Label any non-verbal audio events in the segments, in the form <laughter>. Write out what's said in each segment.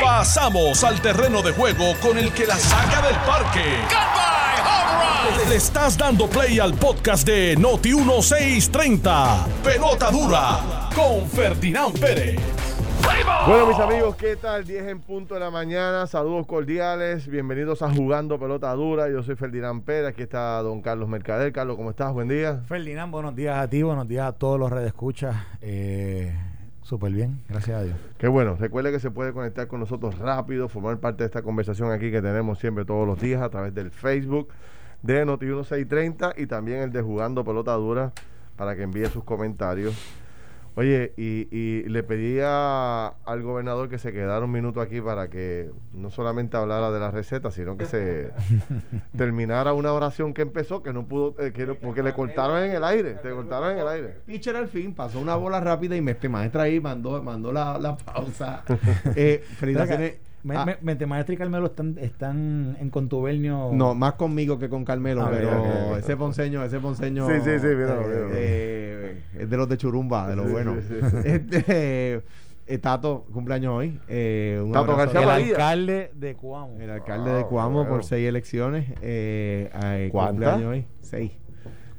Pasamos al terreno de juego con el que la saca del parque. Le estás dando play al podcast de Noti 1630. Pelota dura con Ferdinand Pérez. Bueno, mis amigos, ¿qué tal? 10 en punto de la mañana. Saludos cordiales. Bienvenidos a Jugando Pelota Dura. Yo soy Ferdinand Pérez. Aquí está don Carlos Mercader. Carlos, ¿cómo estás? Buen día. Ferdinand, buenos días a ti, buenos días a todos los redes escuchas. Eh, Súper bien, gracias a Dios. Qué bueno. Recuerde que se puede conectar con nosotros rápido, formar parte de esta conversación aquí que tenemos siempre todos los días a través del Facebook de Noti1630 y también el de Jugando Pelota Dura para que envíe sus comentarios. Oye, y, y le pedía al gobernador que se quedara un minuto aquí para que no solamente hablara de la receta, sino que se <laughs> terminara una oración que empezó, que no pudo, eh, que no- porque le cortaron en el aire, te cortaron en el aire. pitcher al fin, pasó una bola rápida y Mestre Maestra ahí mandó, mandó la, la pausa. <laughs> eh, felicitaciones. Me, Ah, me- Mente Maestra y Carmelo están, están en contubernio. no, más conmigo que con Carmelo, Ah, pero ese ponceño, ese ponceño. Sí, sí, sí, eh, eh, es de los de Churumba, de lo Sí, bueno. sí, sí. <laughs> Este, eh, Tato, cumpleaños hoy. Eh, un Tato García el alcalde de Cuamo. El alcalde Wow, de Cuamo bueno. por seis elecciones. Eh, eh, ¿Cuántas? cumpleaños hoy. Seis.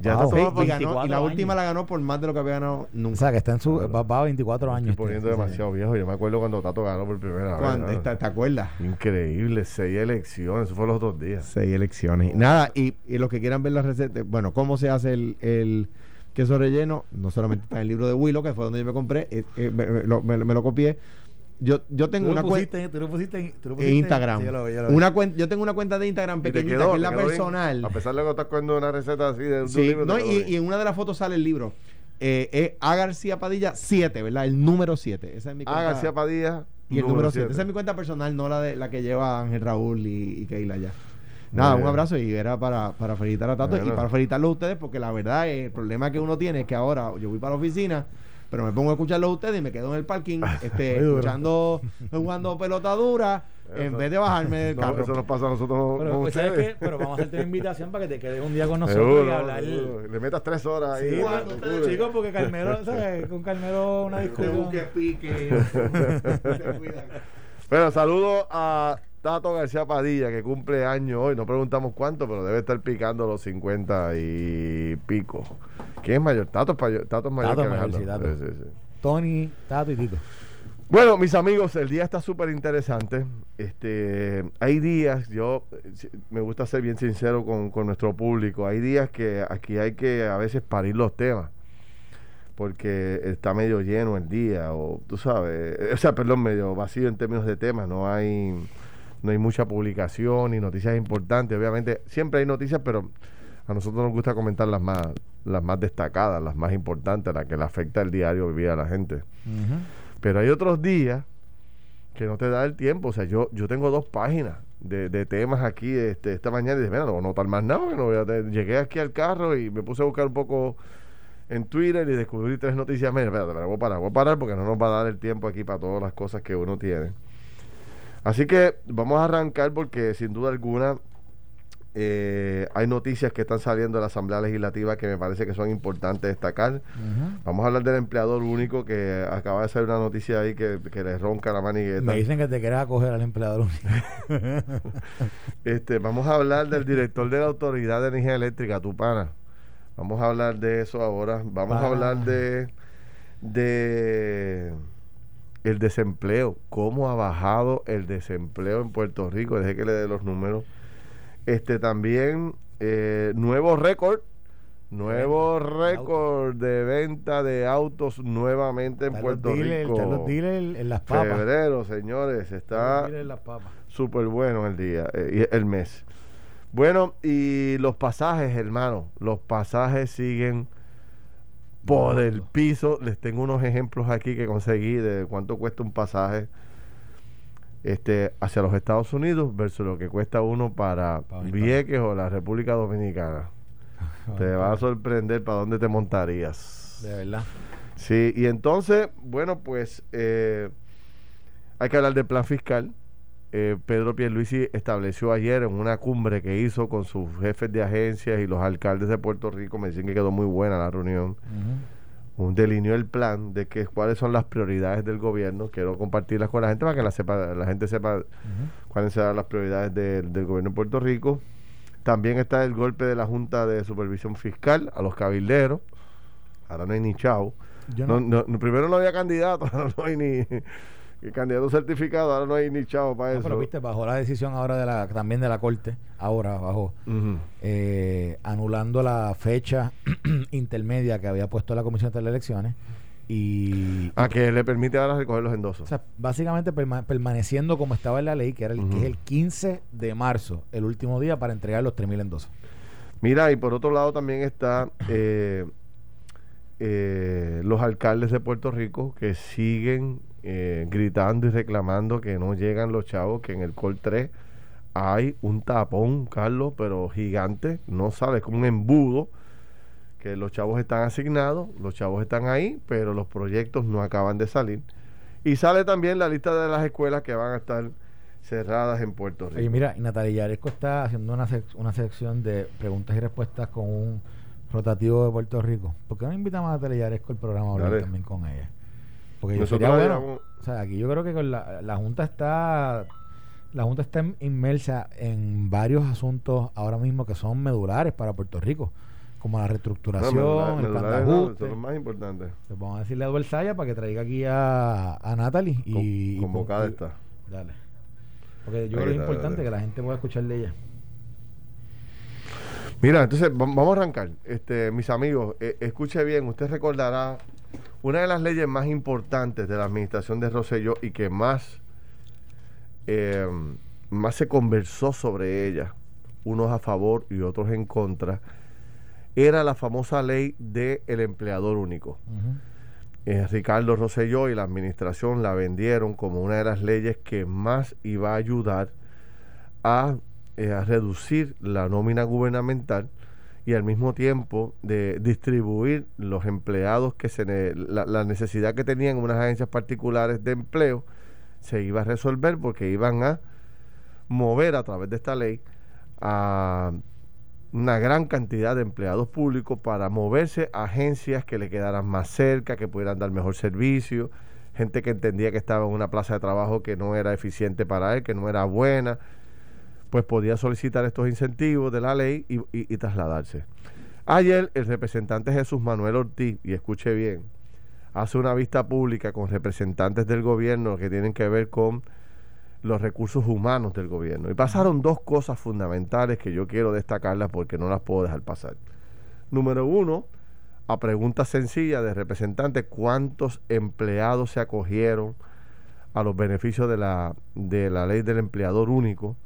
Ya Wow. está todo y, ganó- y 24 la última años. la ganó por más de lo que había ganado O nunca. sea, que está en su. Va, va a 24 años. Estoy este, poniendo sí. demasiado viejo. Yo me acuerdo cuando Tato ganó por primera vez. ¿te, te acuerdas? Increíble, seis elecciones. Eso fue los otros días. Seis elecciones. Nada, y, y los que quieran ver la receta, bueno, cómo se hace el, el queso relleno, no solamente está en el libro de Willow, que fue donde yo me compré, eh, eh, me, me lo, me- me lo copié. Yo, yo tengo una cuenta en, Instagram. Sí, yo lo vi, yo lo vi. una cuen- yo tengo una cuenta de Instagram pequeñita, quedó, que es la bien. personal. A pesar de que estás cogiendo una receta así de un libro. no, y, en una de las fotos sale el libro. Eh, es A García Padilla 7, ¿verdad? El número 7. Esa es mi cuenta. García Padilla. Y el número 7. siete. Esa es mi cuenta personal, no la de la que lleva Ángel Raúl y, y Keila ya. Nada, un abrazo y era para, para felicitar a Tato Bueno. y para felicitarlos a ustedes porque la verdad eh, el problema que uno tiene es que ahora yo voy para la oficina pero me pongo a escucharlos a ustedes y me quedo en el parking <laughs> este, escuchando, jugando <laughs> pelota dura en Eso- vez de bajarme del <laughs> No, carro. eso nos pasa a nosotros Pero, con pues, ¿sabes qué? Pero vamos a hacerte una invitación para que te quedes un día con nosotros Seguro, y hablar. seguro. Le metas tres horas ahí. Sí, ¿no? bueno, ustedes, chicos, porque Carmelo, ¿sabes? Con Carmelo una discusión. pique. Bueno, saludo a Tato García Padilla, que cumple año hoy. No preguntamos cuánto, pero debe estar picando los 50 y pico. ¿Quién es mayor? Tato es, mayor- Tato es mayor Tato que mayor, sí, Tato. Sí, sí, sí. Tony, Tato y Tito. Bueno, mis amigos, el día está súper interesante. Este, hay días, yo me gusta ser bien sincero con, con nuestro público. Hay días que aquí hay que a veces parir los temas. Porque está medio lleno el día, o tú sabes, eh, o sea, perdón, medio vacío en términos de temas. No hay, no hay mucha publicación ni noticias importantes. Obviamente, siempre hay noticias, pero a nosotros nos gusta comentar las más, las más destacadas, las más importantes, las que le afecta el diario vivir a la gente. Pero hay otros días que no te da el tiempo. O sea, yo, yo tengo dos páginas de, de temas aquí este, esta mañana y dije, mira, no voy a notar más nada. no voy a tener-". Llegué aquí al carro y me puse a buscar un poco en Twitter y descubrí tres noticias. Mira, espérate, espérate, voy a parar, voy a parar porque no nos va a dar el tiempo aquí para todas las cosas que uno tiene. Así que vamos a arrancar porque sin duda alguna eh, hay noticias que están saliendo de la Asamblea Legislativa que me parece que son importantes destacar. Vamos a hablar del empleador único que acaba de salir una noticia ahí que, que le ronca la manigueta. Me dicen que te quieres acoger al empleador único. <laughs> Este, vamos a hablar del director de la Autoridad de Energía Eléctrica, tu pana. Vamos a hablar de eso ahora. Vamos a hablar de de el desempleo, cómo ha bajado el desempleo en Puerto Rico, deje que le dé los números. Este también eh, nuevo récord, nuevo récord de venta de autos nuevamente en Puerto Rico. están los dealers en las papas. Febrero, señores, está súper bueno el día, eh, el mes. Bueno, y los pasajes, hermano, los pasajes siguen por el piso. Les tengo unos ejemplos aquí que conseguí de cuánto cuesta un pasaje este hacia los Estados Unidos versus lo que cuesta uno para Vieques o la República Dominicana. <laughs> Te va a sorprender para dónde te montarías. De verdad. Sí, y entonces, bueno, pues eh, hay que hablar del plan fiscal. Eh, Pedro Pierluisi estableció ayer en una cumbre que hizo con sus jefes de agencias y los alcaldes de Puerto Rico, me dicen que quedó muy buena la reunión, un delineó el plan de que cuáles son las prioridades del gobierno. Quiero compartirlas con la gente para que la, sepa, la gente sepa cuáles serán las prioridades del, del gobierno de Puerto Rico. También está el golpe de la Junta de Supervisión Fiscal a los cabilderos. Ahora no hay ni No, no- no, primero no había candidato, <laughs> ahora no hay ni ni candidato certificado, ahora no hay ni chavo para No, eso. pero viste, bajó la decisión ahora de la, también de la corte, ahora bajó, eh, anulando la fecha <clears throat> intermedia que había puesto la Comisión de Elecciones y, A que le permite ahora recoger los endosos. o sea, básicamente perma- permaneciendo como estaba en la ley, que era el, que Ujú. es el 15 de marzo, el último día para entregar los 3.000 endosos. Mira, y por otro lado también está eh, eh, los alcaldes de Puerto Rico que siguen eh, gritando y reclamando que no llegan los chavos, que en el Col 3 hay un tapón, Carlos, pero gigante, no sabes, como un embudo, que los chavos están asignados, los chavos están ahí, pero los proyectos no acaban de salir. Y sale también la lista de las escuelas que van a estar cerradas en Puerto Rico. Oye, mira, Natalia Yaresco está haciendo una, sec- una sección de preguntas y respuestas con un rotativo de Puerto Rico. ¿Por qué no invitamos a Natalia Yaresco al programa a hablar Dale. también con ella? Porque yo sería bueno. O sea, aquí yo creo que con la, la Junta está la Junta está inmersa en varios asuntos ahora mismo que son medulares para Puerto Rico, como la reestructuración, No, el plan de ajuste. más importante. Pues vamos a decirle a Eduardo Saya para que traiga aquí a, a Natalie y, Con- convocada y- está. Dale. Porque yo Ahí creo que es importante dale. que la gente pueda escuchar de ella. Mira, entonces va- vamos a arrancar. Este, mis amigos, eh, escuche bien, usted recordará una de las leyes más importantes de la administración de Rosselló y que más, eh, más se conversó sobre ella, unos a favor y otros en contra, era la famosa ley del empleador único. Eh, Ricardo Rosselló y la administración la vendieron como una de las leyes que más iba a ayudar a, eh, a reducir la nómina gubernamental y al mismo tiempo de distribuir los empleados que se ne- la, la necesidad que tenían unas agencias particulares de empleo se iba a resolver porque iban a mover a través de esta ley a una gran cantidad de empleados públicos para moverse a agencias que le quedaran más cerca, que pudieran dar mejor servicio, gente que entendía que estaba en una plaza de trabajo que no era eficiente para él, que no era buena, pues podía solicitar estos incentivos de la ley y, trasladarse. Ayer el representante Jesús Manuel Ortiz, y escuche bien, hace una vista pública con representantes del gobierno que tienen que ver con los recursos humanos del gobierno. Y pasaron dos cosas fundamentales que yo quiero destacarlas porque no las puedo dejar pasar. Número uno, a pregunta sencilla de representantes, ¿cuántos empleados se acogieron a los beneficios de la, de la ley del empleador único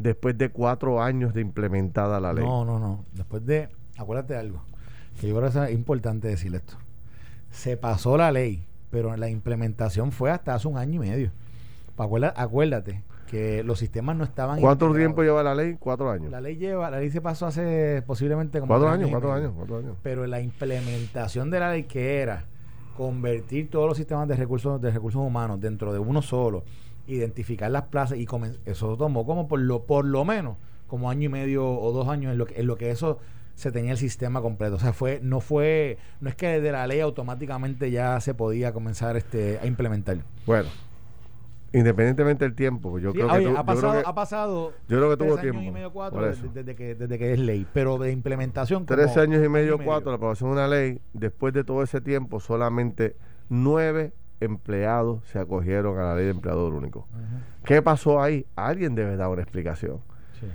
después de cuatro años de implementada la ley? No, no, no. Después de, acuérdate de algo, que yo creo que es importante decir esto. Se pasó la ley, pero la implementación fue hasta hace un año y medio. Acuerda- Acuérdate que los sistemas no estaban. ¿Cuánto integrados. tiempo lleva la ley? Cuatro años. La ley lleva, la ley se pasó hace posiblemente como Cuatro años, cuatro años, cuatro años. Pero la implementación de la ley que era convertir todos los sistemas de recursos de recursos humanos dentro de uno solo, identificar las plazas y eso tomó como por lo por lo menos como año y medio o dos años en lo que en lo que eso se tenía el sistema completo. O sea, fue no fue no es que de la ley automáticamente ya se podía comenzar este a implementar. Bueno, independientemente del tiempo, yo Sí, creo oye, que... tu- ha yo creo pasado que- ha pasado yo creo que tuvo tres años tiempo, y medio cuatro desde, que desde que es ley, pero de implementación como Tres años y medio, cuatro, la aprobación de una ley, después de todo ese tiempo, solamente nueve empleados se acogieron a la ley de empleador único. ¿Qué pasó ahí? Alguien debe dar una explicación. sí.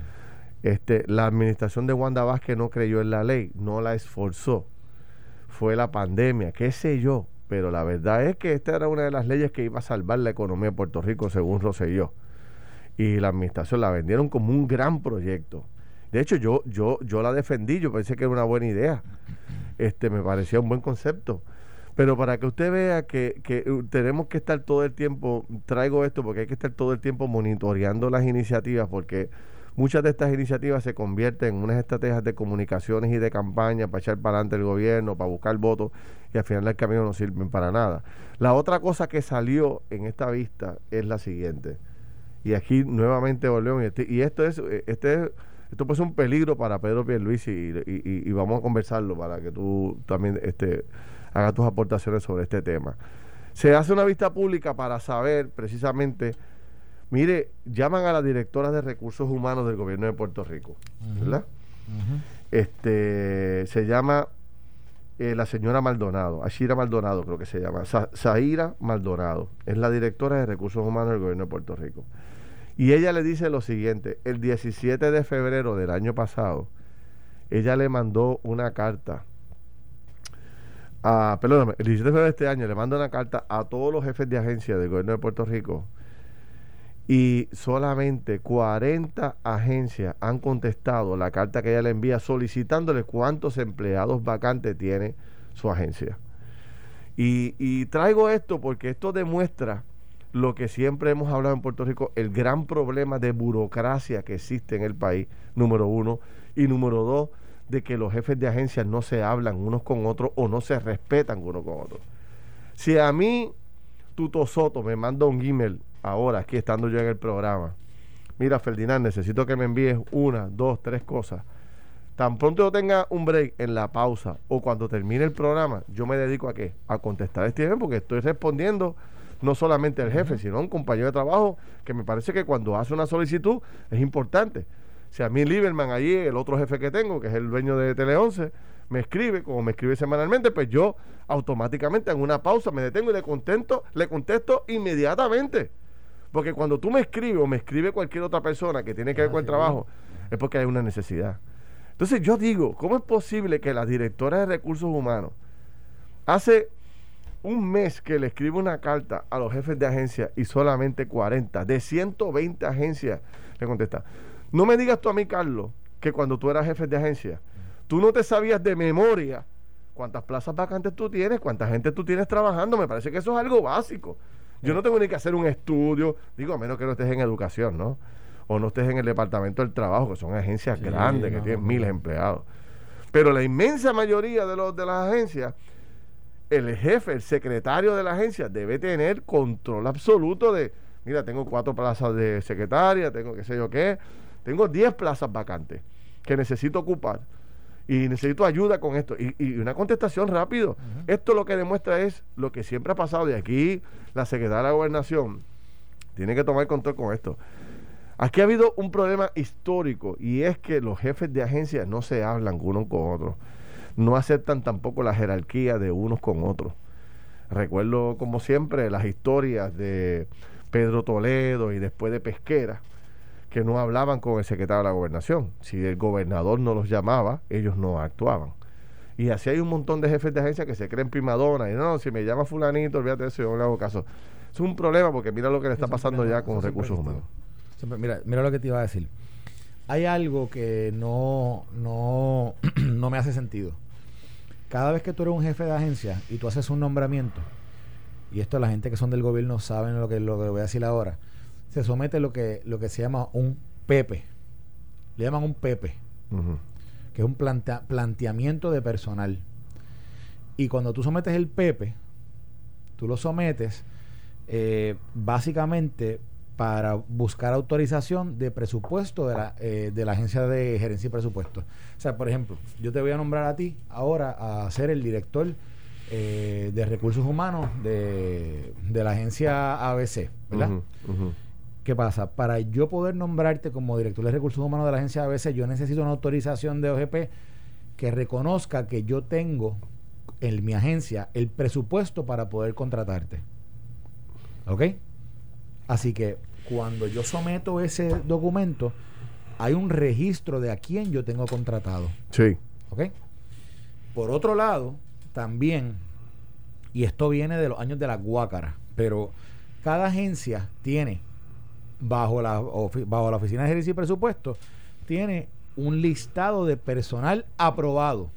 Este, la administración de Wanda Vázquez no creyó en la ley, no la esforzó. Fue la pandemia, qué sé yo. Pero la verdad es que esta era una de las leyes que iba a salvar la economía de Puerto Rico, según Rosselló. Y la administración la vendieron como un gran proyecto. De hecho, yo, yo, yo la defendí, yo pensé que era una buena idea. Este, me parecía un buen concepto. Pero para que usted vea que, que uh, tenemos que estar todo el tiempo, traigo esto porque hay que estar todo el tiempo monitoreando las iniciativas, porque muchas de estas iniciativas se convierten en unas estrategias de comunicaciones y de campaña para echar para adelante el gobierno, para buscar votos, y al final del camino no sirven para nada. La otra cosa que salió en esta vista es la siguiente. Y aquí nuevamente volvemos, y, este- esto es, eh, este es- esto puede ser un peligro para Pedro Pierluisi y, y- y vamos a conversarlo para que tú también este, haga tus aportaciones sobre este tema. Se hace una vista pública para saber precisamente, mire, llaman a la directora de recursos humanos del gobierno de Puerto Rico, ¿verdad? Este se llama eh, la señora Maldonado, Ashira Maldonado creo que se llama, Zaira Maldonado, es la directora de recursos humanos del gobierno de Puerto Rico. Y ella le dice lo siguiente, el 17 de febrero del año pasado, ella le mandó una carta a, perdóname, el 17 de febrero de este año le manda una carta a todos los jefes de agencia del gobierno de Puerto Rico y solamente 40 agencias han contestado la carta que ella le envía solicitándole cuántos empleados vacantes tiene su agencia. Y, traigo esto porque esto demuestra lo que siempre hemos hablado en Puerto Rico, el gran problema de burocracia que existe en el país, número uno, y número dos, de que los jefes de agencias no se hablan unos con otros o no se respetan unos con otros. Si a mí Tuto Soto me manda un email ahora, aquí estando yo en el programa, mira Ferdinand, necesito que me envíes una, dos, tres cosas. Tan pronto yo tenga un break en la pausa o cuando termine el programa, yo me dedico a qué? A contestar este email porque estoy respondiendo no solamente al jefe, sino a un compañero de trabajo que me parece que cuando hace una solicitud es importante. Si a mí Lieberman allí, el otro jefe que tengo, que es el dueño de Tele 11, me escribe, como me escribe semanalmente, pues yo automáticamente en una pausa me detengo y le contesto, le contesto inmediatamente. Porque cuando tú me escribes o me escribe cualquier otra persona que tiene que ver ah, con el trabajo, es porque hay una necesidad. Entonces yo digo, ¿cómo es posible que la directora de recursos humanos hace un mes que le escribe una carta a los jefes de agencia y solamente 40 de 120 agencias le contesta? No me digas tú a mí, Carlos, que cuando tú eras jefe de agencia, tú no te sabías de memoria cuántas plazas vacantes tú tienes, cuánta gente tú tienes trabajando. Me parece que eso es algo básico. Yo no tengo ni que hacer un estudio, digo, a menos que no estés en educación, ¿no? O no estés en el departamento del trabajo, que son agencias grandes, que tienen miles de empleados. Pero la inmensa mayoría de, los, de las agencias, el jefe, el secretario de la agencia, debe tener control absoluto de, mira, tengo cuatro plazas de secretaria, tengo qué sé yo qué, tengo diez plazas vacantes que necesito ocupar y necesito ayuda con esto. Y, una contestación rápido. Esto lo que demuestra es lo que siempre ha pasado. De aquí, la Secretaría de la Gobernación tiene que tomar control con esto. Aquí ha habido un problema histórico y es que los jefes de agencias no se hablan unos con otros. No aceptan tampoco la jerarquía de unos con otros. Recuerdo, como siempre, las historias de Pedro Toledo y después de Pesquera que no hablaban con el secretario de la gobernación. Si el gobernador no los llamaba, ellos no actuaban. Y así hay un montón de jefes de agencia que se creen primadona y no, si me llama fulanito, olvídate de eso, yo no le hago caso. Es un problema porque mira lo que le está pasando ya con recursos humanos. mira, mira lo que te iba a decir. Hay algo que no, no, <clears throat> no me hace sentido. Cada vez que tú eres un jefe de agencia y tú haces un nombramiento, y esto la gente que son del gobierno saben lo que, lo que voy a decir ahora, se somete lo que, lo que se llama un PEPE. Le llaman un PEPE, que es un planteamiento de personal. Y cuando tú sometes el PEPE, tú lo sometes eh, básicamente para buscar autorización de presupuesto de la, eh, de la Agencia de Gerencia y Presupuesto. O sea, por ejemplo, yo te voy a nombrar a ti ahora a ser el director eh, de recursos humanos de, de, la agencia ABC, ¿verdad? ¿Qué pasa? Para yo poder nombrarte como director de recursos humanos de la agencia ABC, yo necesito una autorización de OGP que reconozca que yo tengo en mi agencia el presupuesto para poder contratarte. ¿Ok? Así que cuando yo someto ese documento, hay un registro de a quién yo tengo contratado. Sí. ¿Ok? Por otro lado, también, y esto viene de los años de la guácara, pero cada agencia tiene bajo la, bajo la Oficina de Gerencia y Presupuesto, tiene un listado de personal aprobado.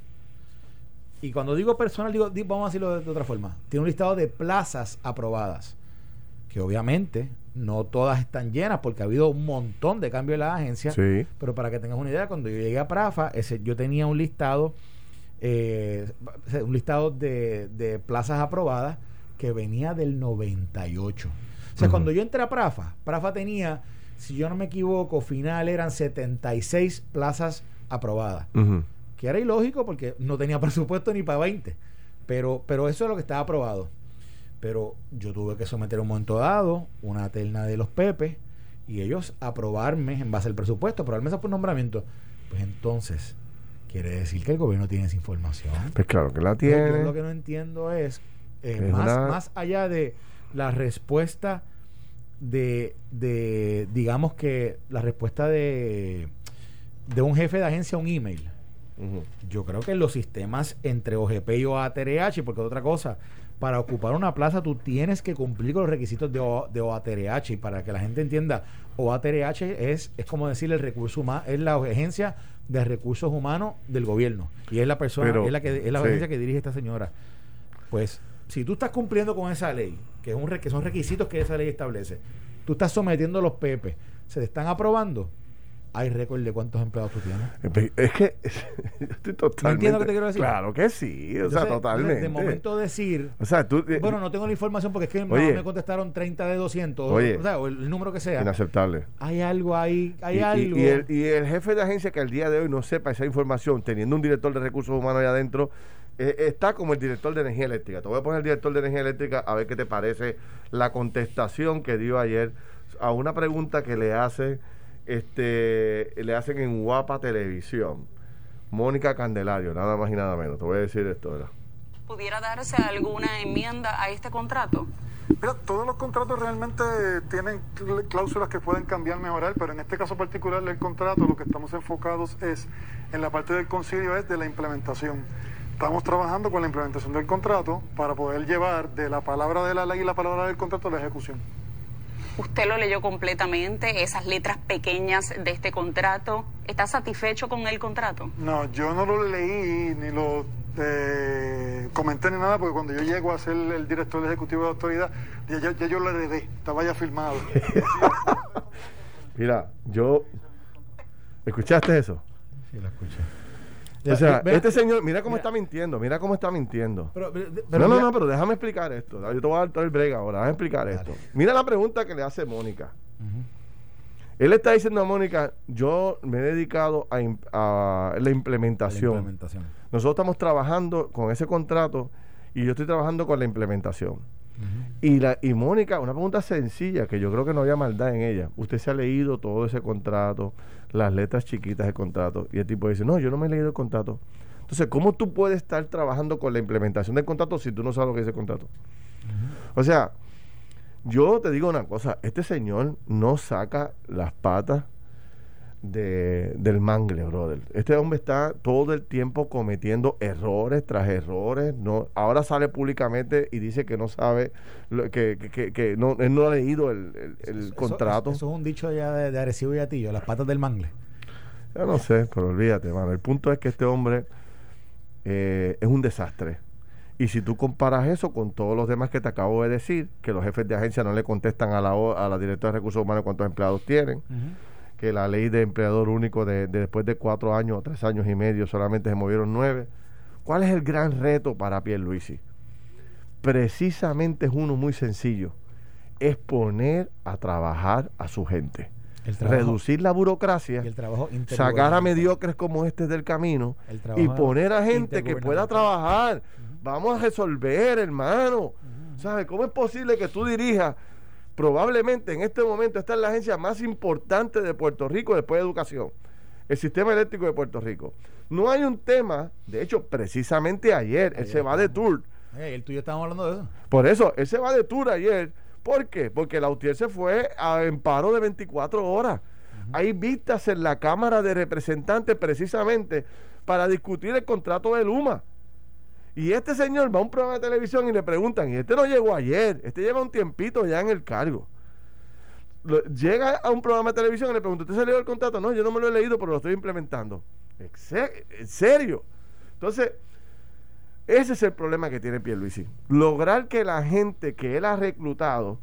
Y cuando digo personal, digo, vamos a decirlo de, otra forma, tiene un listado de plazas aprobadas, que obviamente no todas están llenas porque ha habido un montón de cambios en la agencia, pero para que tengas una idea, cuando yo llegué a Prafa, ese, yo tenía un listado, eh, un listado de, de plazas aprobadas que venía del 98. O sea, cuando yo entré a Prafa, Prafa tenía, si yo no me equivoco, final eran 76 plazas aprobadas. Que era ilógico porque no tenía <laughs> presupuesto ni para 20. Pero, pero eso es lo que estaba aprobado. Pero yo tuve que someter un momento dado una terna de los Pepe y ellos aprobarme en base al presupuesto, aprobarme eso por nombramiento. Pues entonces, quiere decir que el gobierno tiene esa información. Pues claro que la tiene. Yo lo que no entiendo es, eh, más, una- más allá de la respuesta de, de, digamos que la respuesta de, de un jefe de agencia a un email. Yo creo que los sistemas entre OGP y OATRH, porque otra cosa, para ocupar una plaza tú tienes que cumplir con los requisitos de, O- de OATRH y para que la gente entienda, OATRH es, es como decir el recurso humano, es la agencia de recursos humanos del gobierno y es la persona, Pero, es la que es la sí. agencia que dirige esta señora. Pues si tú estás cumpliendo con esa ley, que, es un, re- que son requisitos que esa ley establece, tú estás sometiendo los PEPE, se te están aprobando, hay récord de cuántos empleados tú tienes. Es que <laughs> yo estoy totalmente. entiendo lo que te quiero decir? Claro que sí, o sea, totalmente. De momento decir, o sea, tú. eh, bueno, no tengo la información porque es que Oye. me contestaron 30 de 200, Oye. o, sea, o el número que sea. Inaceptable. Hay algo ahí, hay y, y- algo. y el, y el jefe de agencia que al día de hoy no sepa esa información, teniendo un director de recursos humanos ahí adentro, eh, está como el director de energía eléctrica. Te voy a poner el director de energía eléctrica a ver qué te parece la contestación que dio ayer a una pregunta que le hace este le hacen en Guapa Televisión. Mónica Candelario, nada más y nada menos. Te voy a decir esto, ¿verdad? ¿Pudiera darse alguna enmienda a este contrato? Mira, todos los contratos realmente tienen cl- cláusulas que pueden cambiar, mejorar, pero en este caso particular del contrato lo que estamos enfocados es en la parte del concilio es de la implementación. Estamos trabajando con la implementación del contrato para poder llevar de la palabra de la ley y la palabra del contrato a la ejecución. ¿Usted lo leyó completamente, esas letras pequeñas de este contrato? ¿Está satisfecho con el contrato? No, yo no lo leí ni lo eh, comenté ni nada porque cuando yo llego a ser el director ejecutivo de autoridad, ya, ya- ya yo lo heredé, estaba ya firmado. <laughs> Mira, yo. ¿Escuchaste eso? Sí, lo escuché. O sea, Eh, este señor, mira cómo mira. está mintiendo, mira cómo está mintiendo. Pero, pero- pero no, no, mira- no, pero déjame explicar esto. Yo te voy a dar todo el break ahora. Déjame explicar esto. Mira la pregunta que le hace Mónica. Ujú. Él está diciendo a Mónica, yo me he dedicado a, im- a la La implementación. implementación. Nosotros estamos trabajando con ese contrato y yo estoy trabajando con la implementación. Y, la, y Mónica, una pregunta sencilla que yo creo que no había maldad en ella. Usted se ha leído todo ese contrato, las letras chiquitas del contrato. Y el tipo dice, no, yo no me he leído el contrato. Entonces, ¿cómo tú puedes estar trabajando con la implementación del contrato si tú no sabes lo que dice el contrato? O sea, yo te digo una cosa, este señor no saca las patas de, del mangle, brother. Este hombre está todo el tiempo cometiendo errores tras errores. No, ahora sale públicamente y dice que no sabe, que, que, que- que no, él no ha leído el, el- el Eso- contrato. Eso, es un dicho ya de, de Arecibo y Atillo, las patas del mangle. Yo no sé, pero olvídate, mano. El punto es que este hombre eh, es un desastre. Y si tú comparas eso con todos los demás que te acabo de decir, que los jefes de agencia no le contestan a la, a la directora de recursos humanos cuántos empleados tienen, que la ley de empleador único de, de después de cuatro años o tres años y medio solamente se movieron nueve. ¿Cuál es el gran reto para Pierluisi? Precisamente es uno muy sencillo. Es poner a trabajar a su gente. El trabajo- Reducir la burocracia y el trabajo sacar a mediocres como este del camino El y poner a gente que pueda trabajar. Vamos a resolver, hermano. ¿Sabes cómo es posible que tú dirijas? Probablemente en este momento esta es la agencia más importante de Puerto Rico después de educación, el sistema eléctrico de Puerto Rico. No hay un tema, de hecho, precisamente ayer, él se va de tour. Eh, el tuyo estábamos hablando de eso. Por eso, él se va de tour ayer. ¿Por qué? Porque la UTIER se fue a en paro de 24 horas. Hay vistas en la Cámara de Representantes precisamente para discutir el contrato de Luma. Y este señor va a un programa de televisión y le preguntan, y este no llegó ayer, este lleva un tiempito ya en el cargo. Llega a un programa de televisión y le pregunta, ¿usted se leyó el contrato? No, yo no me lo he leído, pero lo estoy implementando. ¿En serio? Entonces, ese es el problema que tiene Pierluisi. Lograr que la gente que él ha reclutado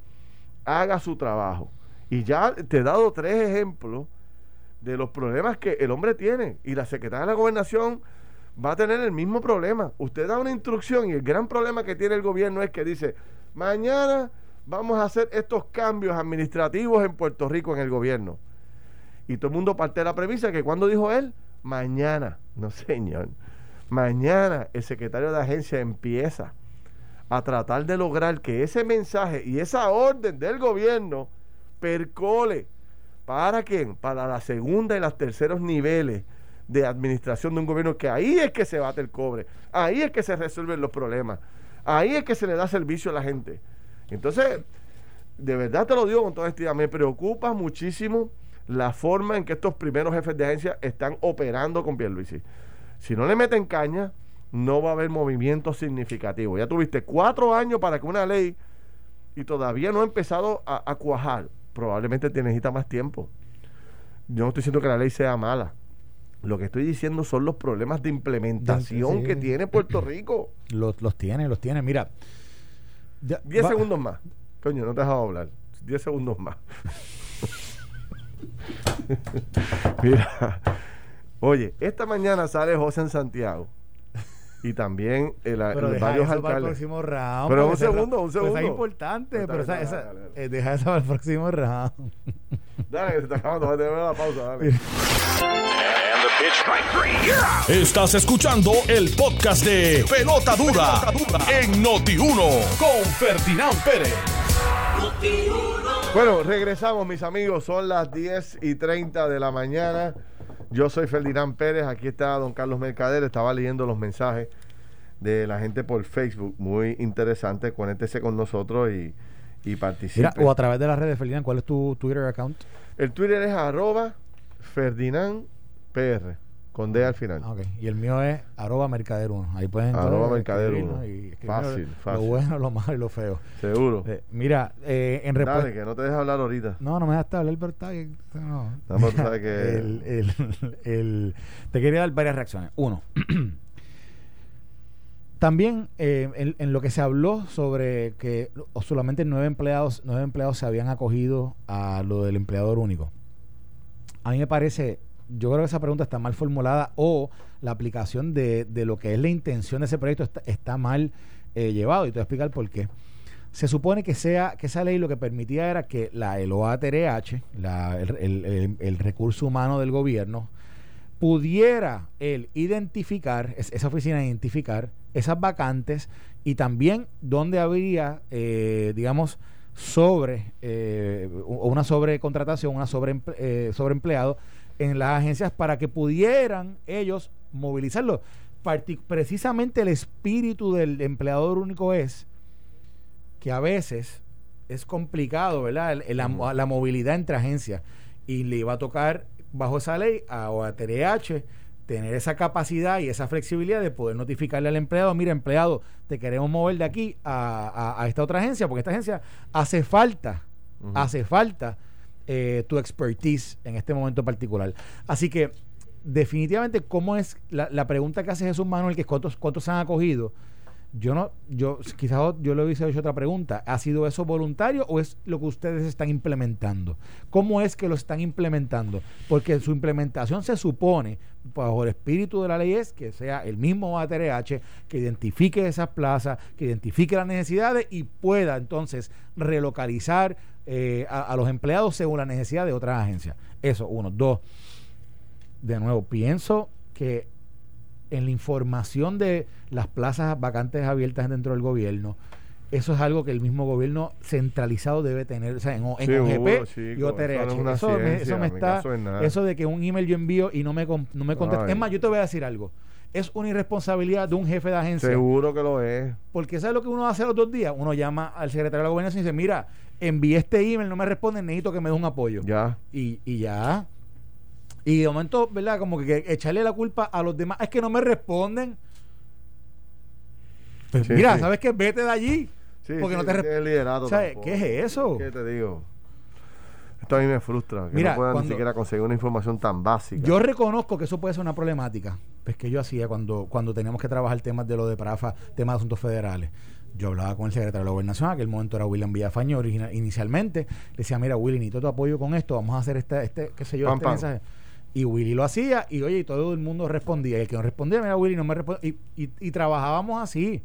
haga su trabajo. Y ya te he dado tres ejemplos de los problemas que el hombre tiene. Y la secretaria de la gobernación va a tener el mismo problema. Usted da una instrucción y el gran problema que tiene el gobierno es que dice, mañana vamos a hacer estos cambios administrativos en Puerto Rico en el gobierno. Y todo el mundo parte de la premisa que cuando dijo él, mañana. No, señor. Mañana el secretario de agencia empieza a tratar de lograr que ese mensaje y esa orden del gobierno percole. ¿Para quién? Para la segunda y los terceros niveles de administración de un gobierno, que ahí es que se bate el cobre, ahí es que se resuelven los problemas, ahí es que se le da servicio a la gente. Entonces, de verdad te lo digo con toda honestidad, me preocupa muchísimo la forma en que estos primeros jefes de agencia están operando con Pierluisi. Si no le meten caña, no va a haber movimiento significativo. Ya tuviste cuatro años para que una ley y todavía no ha empezado a, cuajar. Probablemente te necesita más tiempo. Yo no estoy diciendo que la ley sea mala. Lo que estoy diciendo son los problemas de implementación que tiene Puerto Rico. <clears throat> Los, los tiene, los tiene. Mira. Diez segundos más. Coño, no te has dejado hablar. Diez segundos más. <laughs> Mira. Oye, esta mañana sale José en Santiago y también el, pero el varios alcaldes. Para el próximo round, pero un segundo, un segundo. Pues es importante, pero esa, eh, deja eso para el próximo round. dale, que se está acabando, va a tener la pausa, dale. Estás escuchando el podcast de Pelota Dura, en Noti1 con Ferdinand Pérez. Bueno, regresamos, mis amigos. Son las 10 y 30 de la mañana. Yo soy Ferdinand Pérez, aquí está don Carlos Mercader, estaba leyendo los mensajes de la gente por Facebook, muy interesante, conéctese con nosotros y, y participe. o a través de las redes, Ferdinand, ¿cuál es tu Twitter account? El Twitter es arroba Ferdinand PR. Con D al final. Ah, y el mío es arroba mercader 1. Ahí pueden Arroba mercader 1. Fácil, fácil. Lo bueno, lo malo y lo feo. Seguro. Eh, mira, eh, en respuesta. Dale, que no te dejes hablar ahorita. No, no me dejas hablar, pero está No. no sabes que. <laughs> el, el, el, te quería dar varias reacciones. Uno. <clears throat> También eh, en, en, lo que se habló sobre que solamente nueve empleados, nueve empleados se habían acogido a lo del empleador único. A mí me parece yo creo que esa pregunta está mal formulada o la aplicación de, lo que es la intención de ese proyecto está, mal eh, llevado y te voy a explicar por qué. Se supone que sea que esa ley lo que permitía era que la el OATRH, la, el, el, recurso humano del gobierno, pudiera él identificar, esa oficina identificar esas vacantes y también dónde habría, eh, digamos, sobre eh, una sobrecontratación, una sobre, eh, sobreempleado en las agencias para que pudieran ellos movilizarlo. precisamente el espíritu del empleador único es que a veces es complicado, ¿verdad? la, movilidad entre agencias. Y le iba a tocar, bajo esa ley, a OATRH tener esa capacidad y esa flexibilidad de poder notificarle al empleado, mira, empleado, te queremos mover de aquí a, esta otra agencia, porque esta agencia hace falta, hace falta eh, tu expertise en este momento particular. Así que, definitivamente, ¿cómo es la, pregunta que hace Jesús Manuel, que cuántos, cuántos se han acogido? Yo no, yo quizás yo le hubiese hecho otra pregunta. ¿Ha sido eso voluntario o es lo que ustedes están implementando? ¿Cómo es que lo están implementando? Porque su implementación se supone, bajo el espíritu de la ley, es que sea el mismo ATRH que identifique esas plazas, que identifique las necesidades y pueda entonces relocalizar eh, a, los empleados según la necesidad de otras agencias. Eso, uno. Dos, de nuevo, pienso que en la información de las plazas vacantes abiertas dentro del gobierno, eso es algo que el mismo gobierno centralizado debe tener, o sea, en, OGP y OTRH. Eso, me, está, eso de que un email yo envío y no me, no me contesta. Es más, yo te voy a decir algo. Es una irresponsabilidad de un jefe de agencia. Seguro que lo es. Porque ¿sabes lo que uno hace los dos días? Uno llama al secretario de la gobernación y dice, mira, envié este email, no me responden, necesito que me dé un apoyo. Ya. Y, y ya. Y de momento, ¿verdad? Como que, echarle la culpa a los demás. Es que no me responden. Pues mira, ¿sabes qué? Vete de allí. porque no te responden. ¿Qué es eso? ¿Qué te digo? Esto a mí me frustra, que no puedan ni siquiera conseguir una información tan básica. Yo reconozco que eso puede ser una problemática. Pues que yo hacía cuando, cuando teníamos que trabajar temas de lo de Prafa, temas de asuntos federales yo hablaba con el secretario de la gobernación, que el momento era William Villafaño inicialmente, le decía, mira Willy, necesito tu apoyo con esto, vamos a hacer este, este qué sé yo, este mensaje. Y Willy lo hacía y oye, y todo el mundo respondía. Y el que no respondía, mira Willy, no me respondía. Y, y, trabajábamos así.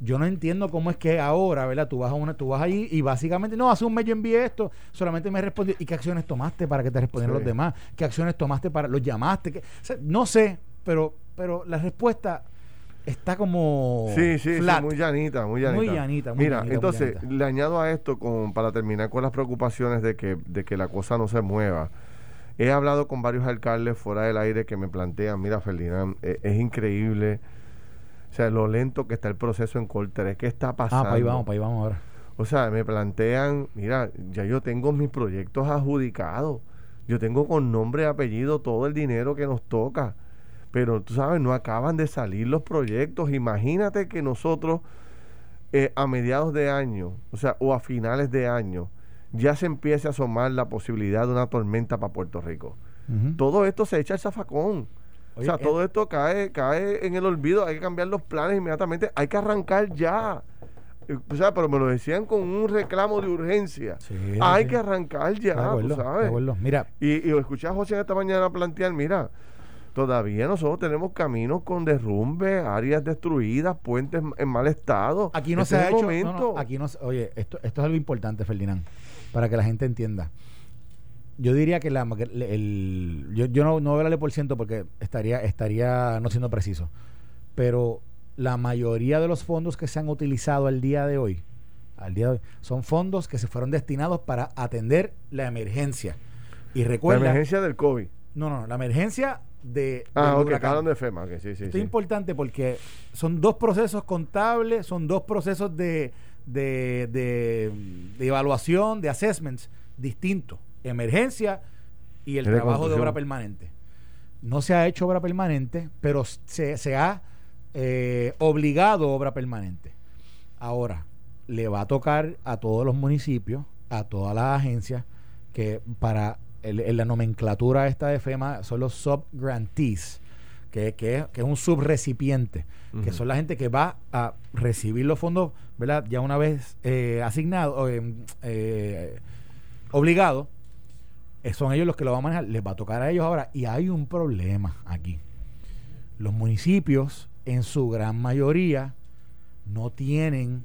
Yo no entiendo cómo es que ahora, ¿verdad? Tú vas a una, tú vas allí y básicamente, no, hace un mes yo envié esto, solamente me respondió. ¿Y qué acciones tomaste para que te respondieran los demás? ¿Qué acciones tomaste para, los llamaste? no sé, pero pero la respuesta está como Sí, sí, sí, flat. muy llanita, muy llanita. Muy llanita, muy Mira, llanita, muy entonces llanita. le añado a esto con, para terminar con las preocupaciones de que, de que la cosa no se mueva. He hablado con varios alcaldes fuera del aire que me plantean, mira Ferdinand, e- es, increíble, o sea, lo lento que está el proceso en Cortes, ¿qué está Ah, pasando? para ahí vamos, para ahí vamos ahora. O sea, me plantean, mira, ya yo tengo mis proyectos adjudicados. Yo tengo con nombre y apellido todo el dinero que nos toca. Pero tú sabes, no acaban de salir los proyectos. Imagínate que nosotros eh, a mediados de año, o sea, o a finales de año, ya se empiece a asomar la posibilidad de una tormenta para Puerto Rico. Todo esto se echa al zafacón. o sea, eh, todo esto cae, cae en el olvido. Hay que cambiar los planes inmediatamente. Hay que arrancar ya. Eh, O sea, pero me lo decían con un reclamo de urgencia. Sí, Hay sí. que arrancar ya, tú acuerdo, de sabes. Mira, Y, y escuché a José esta mañana plantear, mira, todavía nosotros tenemos caminos con derrumbe, áreas destruidas, puentes en mal estado. aquí no Este se ha hecho. no, momento. no, aquí no Oye, esto, esto es algo importante, Ferdinand, para que la gente entienda. Yo diría que la, el, yo, yo no, no voy a hablarle por ciento porque estaría, estaría no siendo preciso. Pero la mayoría de los fondos que se han utilizado al día de hoy, al día de hoy, son fondos que se fueron destinados para atender la emergencia. Y La recuerda, emergencia del COVID. no, no, no, la emergencia de Ah, ok, está hablando de FEMA. ok, sí, sí, Esto sí. es importante porque son dos procesos contables, son dos procesos de, de, de- de evaluación, de assessments distintos. Emergencia y el Es trabajo de obra permanente. No se ha hecho obra permanente, pero se, se ha eh, obligado obra permanente. Ahora, le va a tocar a todos los municipios, a todas las agencias, que para el- en la nomenclatura esta de FEMA son los subgrantees, que, que, es, que es un subrecipiente, que son la gente que va a recibir los fondos, ¿verdad? Ya una vez eh, asignados, o, eh, eh, obligados, eh, son ellos los que lo van a manejar, les va a tocar a ellos ahora. Y hay un problema aquí. Los municipios, en su gran mayoría, no tienen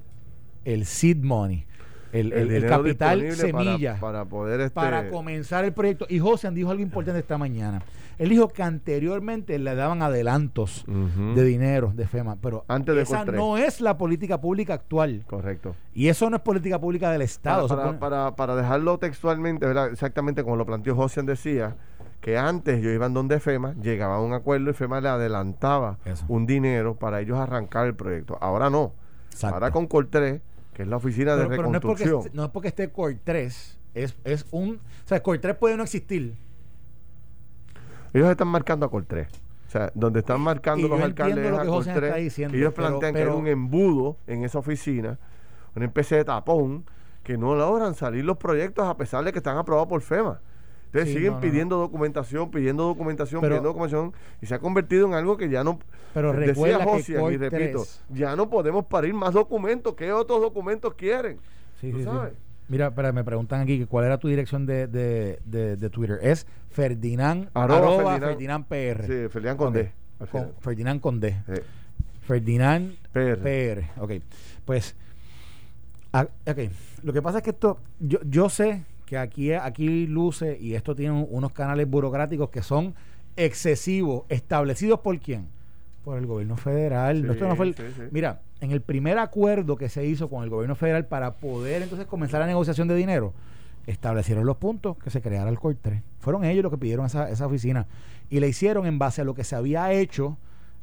el seed money, el, el- capital para- semilla Para, poder este, para comenzar el proyecto. Y José dijo algo importante esta mañana. Él dijo que anteriormente le daban adelantos de dinero de FEMA, pero Antes de esa no es la política pública actual. Correcto. Y eso no es política pública del Estado. Para, para, para- para dejarlo textualmente, ¿verdad? exactamente como lo planteó José decía, que antes yo iban donde FEMA, llegaba a un acuerdo y FEMA le adelantaba Eso. un dinero para ellos arrancar el proyecto. Ahora no. Exacto. Ahora con Coltré, que es la oficina pero, de pero no, es porque, reconstrucción. no es porque esté Core 3, es, es un... O sea, Core 3 puede no existir. Ellos están marcando a Coltré. O sea, donde están marcando Y los alcaldes lo a que José Coltré. está diciendo, ellos pero- plantean que hay un embudo en esa oficina, una especie de tapón, que no logran salir los proyectos a pesar de que están aprobados por FEMA. Entonces Sí, siguen no, no, pidiendo documentación, pidiendo documentación, Pero- pidiendo documentación, y se ha convertido en algo que ya no... Pero decía recuerda Josian, y repito, 3 ya no podemos parir más documentos. ¿Qué otros documentos quieren? Sí, ¿Tú sí? Mira, pero me preguntan aquí cuál era tu dirección de, de, de, de Twitter. Es Ferdinand, Arroba arroba Ferdinand. Ferdinand PR. Sí, Ferdinand con. D. Ferdinand con D. Sí. Ferdinand PR. PR. Ok. Pues, ah, ok. Lo que pasa es que esto, yo, yo sé que aquí, aquí luce y esto tiene un- unos canales burocráticos que son excesivos, establecidos por quién? Por el gobierno federal. No, Sí, esto no fue el- sí, sí. Mira, en el primer acuerdo que se hizo con el gobierno federal para poder entonces comenzar la negociación de dinero, establecieron los puntos que se creara el COR3. Fueron ellos los que pidieron esa, esa oficina y la hicieron en base a lo que se había hecho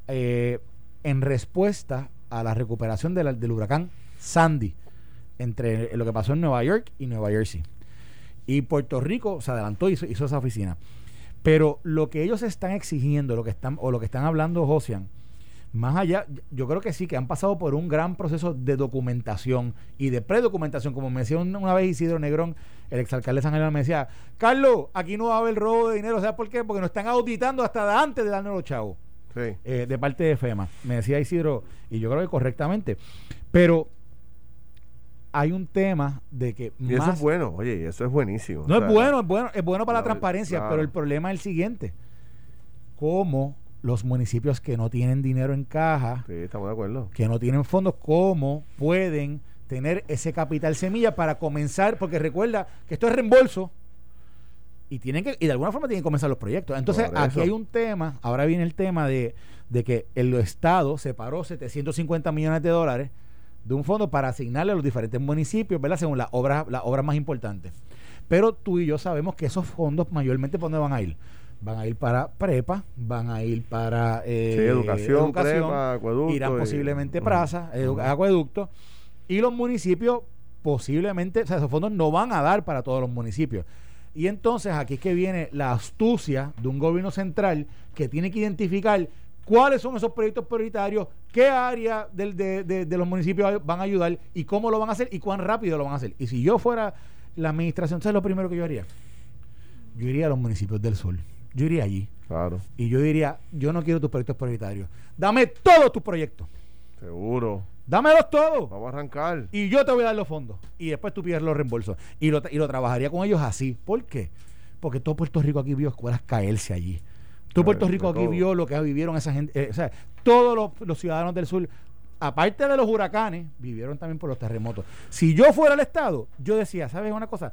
eh, en respuesta a la recuperación de la- del huracán Sandy entre lo que pasó en Nueva York y Nueva Jersey. Y Puerto Rico se adelantó y hizo, hizo esa oficina. Pero lo que ellos están exigiendo, lo que están, o lo que están hablando, Josian, más allá, yo creo que sí, que han pasado por un gran proceso de documentación y de predocumentación. Como me decía un- una vez Isidro Negrón, el exalcalde de San Germán, me decía, Carlos, aquí no va a haber robo de dinero. ¿Sabes por qué? Porque nos están auditando hasta antes de darnos los chavos Sí. eh, de parte de FEMA. Me decía Isidro, y yo creo que correctamente. Pero hay un tema de que Y eso es bueno, oye, y eso es buenísimo. no O es bueno, es bueno, es bueno para la transparencia, claro. pero el problema es el siguiente. ¿Cómo los municipios que no tienen dinero en caja, Sí, estamos de acuerdo. que no tienen fondos, cómo pueden tener ese capital semilla para comenzar? Porque recuerda que esto es reembolso. y tienen que y de alguna forma tienen que comenzar los proyectos. Entonces, aquí hay un tema, ahora viene el tema de, de que el Estado separó 750 millones de dólares de un fondo para asignarle a los diferentes municipios, ¿verdad? Según las obras, las obras más importantes. Pero tú y yo sabemos que esos fondos mayormente ¿para dónde van a ir? Van a ir para prepa, van a ir para eh, Sí, educación, prepa, acueducto irán y- posiblemente plaza, edu- acueducto, y los municipios posiblemente, o sea, esos fondos no van a dar para todos los municipios. Y entonces aquí es que viene la astucia de un gobierno central que tiene que identificar cuáles son esos proyectos prioritarios, qué área del- de, de- de los municipios van a ayudar y cómo lo van a hacer y cuán rápido lo van a hacer. Y si yo fuera la administración, ¿sabes lo primero que yo haría? Yo iría a los municipios del sur. Yo iría allí. Claro, Y yo diría, yo no quiero tus proyectos prioritarios. Dame todos tus proyectos. seguro. Dámelos todos. Vamos a arrancar. Y yo te voy a dar los fondos. Y después tú pides los reembolsos. Y lo, y lo trabajaría con ellos así. ¿Por qué? Porque todo Puerto Rico aquí vio escuelas caerse allí. Eh, Puerto Rico aquí vio lo que vivieron esa gente. eh, o sea, todos los, los ciudadanos del sur, aparte de los huracanes, vivieron también por los terremotos. Si yo fuera el Estado, yo decía, ¿sabes una cosa?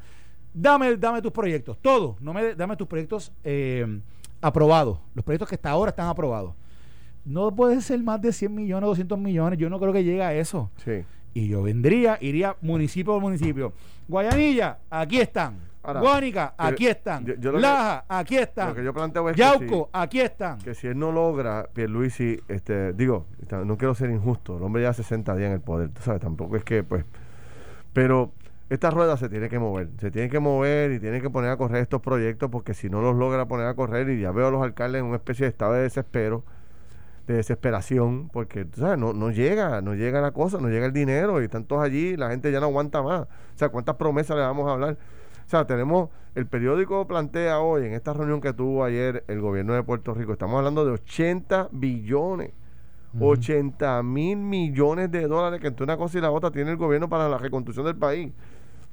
Dame, dame tus proyectos, todos. No me, dame tus proyectos eh, aprobados. Los proyectos que hasta ahora están aprobados. No puede ser más de 100 millones, 200 millones. Yo no creo que llegue a eso. Sí. Y yo vendría, iría municipio por municipio. Guayanilla, aquí están. Ahora, Guánica, aquí están. yo- yo lo que- Laja, aquí están. Lo que yo planteo es que Yauco, si- aquí están. que si él no logra, Pierluisi, este, digo, no quiero ser injusto, el hombre ya 60 días en el poder, tú sabes, tampoco es que, pues, pero esta rueda se tiene que mover, se tiene que mover y tiene que poner a correr estos proyectos porque si no los logra poner a correr y ya veo a los alcaldes en una especie de estado de desespero, de desesperación, porque, tú sabes, no, no llega, no llega la cosa, no llega el dinero y están todos allí, la gente ya no aguanta más. O sea, ¿cuántas promesas le vamos a hablar? O sea, tenemos, el periódico plantea hoy, en esta reunión que tuvo ayer el gobierno de Puerto Rico, estamos hablando de 80 billones, 80 mil millones de dólares que entre una cosa y la otra tiene el gobierno para la reconstrucción del país.